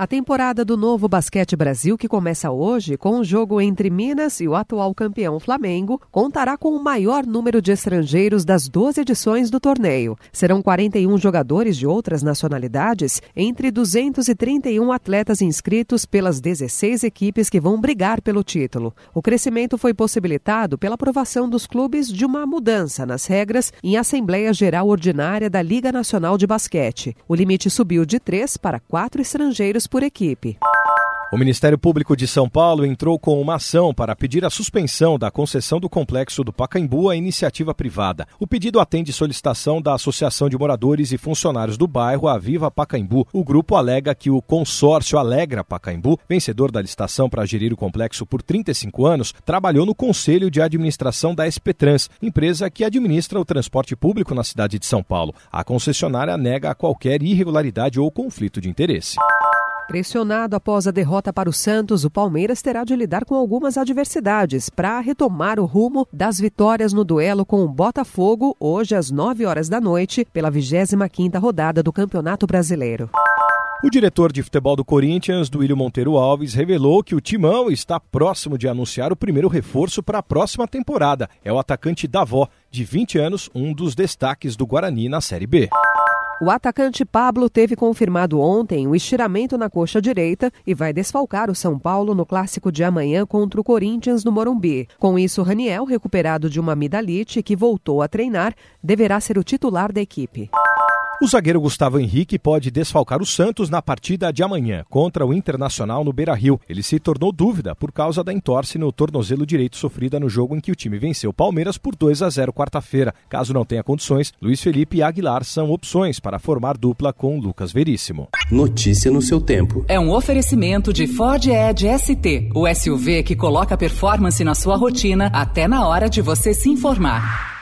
A temporada do Novo Basquete Brasil, que começa hoje com o jogo entre Minas e o atual campeão Flamengo, contará com o maior número de estrangeiros das 12 edições do torneio. Serão 41 jogadores de outras nacionalidades, entre 231 atletas inscritos pelas 16 equipes que vão brigar pelo título. O crescimento foi possibilitado pela aprovação dos clubes de uma mudança nas regras em Assembleia Geral Ordinária da Liga Nacional de Basquete. O limite subiu de três para quatro estrangeiros por equipe. O Ministério Público de São Paulo entrou com uma ação para pedir a suspensão da concessão do complexo do Pacaembu à iniciativa privada. O pedido atende solicitação da Associação de Moradores e Funcionários do bairro Aviva Pacaembu. O grupo alega que o consórcio Alegra Pacaembu, vencedor da licitação para gerir o complexo por 35 anos, trabalhou no Conselho de Administração da SP Trans, empresa que administra o transporte público na cidade de São Paulo. A concessionária nega qualquer irregularidade ou conflito de interesse. Pressionado após a derrota para o Santos, o Palmeiras terá de lidar com algumas adversidades para retomar o rumo das vitórias no duelo com o Botafogo, hoje às 9 horas da noite, pela 25ª rodada do Campeonato Brasileiro. O diretor de futebol do Corinthians, Duílio Monteiro Alves, revelou que o Timão está próximo de anunciar o primeiro reforço para a próxima temporada. É o atacante Davó, de 20 anos, um dos destaques do Guarani na Série B. O atacante Pablo teve confirmado ontem o estiramento na coxa direita e vai desfalcar o São Paulo no clássico de amanhã contra o Corinthians no Morumbi. Com isso, Raniel, recuperado de uma amidalite que voltou a treinar, deverá ser o titular da equipe. O zagueiro Gustavo Henrique pode desfalcar o Santos na partida de amanhã contra o Internacional no Beira-Rio. Ele se tornou dúvida por causa da entorse no tornozelo direito sofrida no jogo em que o time venceu o Palmeiras por 2 a 0 quarta-feira. Caso não tenha condições, Luiz Felipe e Aguilar são opções para formar dupla com Lucas Veríssimo. Notícia no seu tempo. É um oferecimento de Ford Edge ST, o SUV que coloca performance na sua rotina até na hora de você se informar.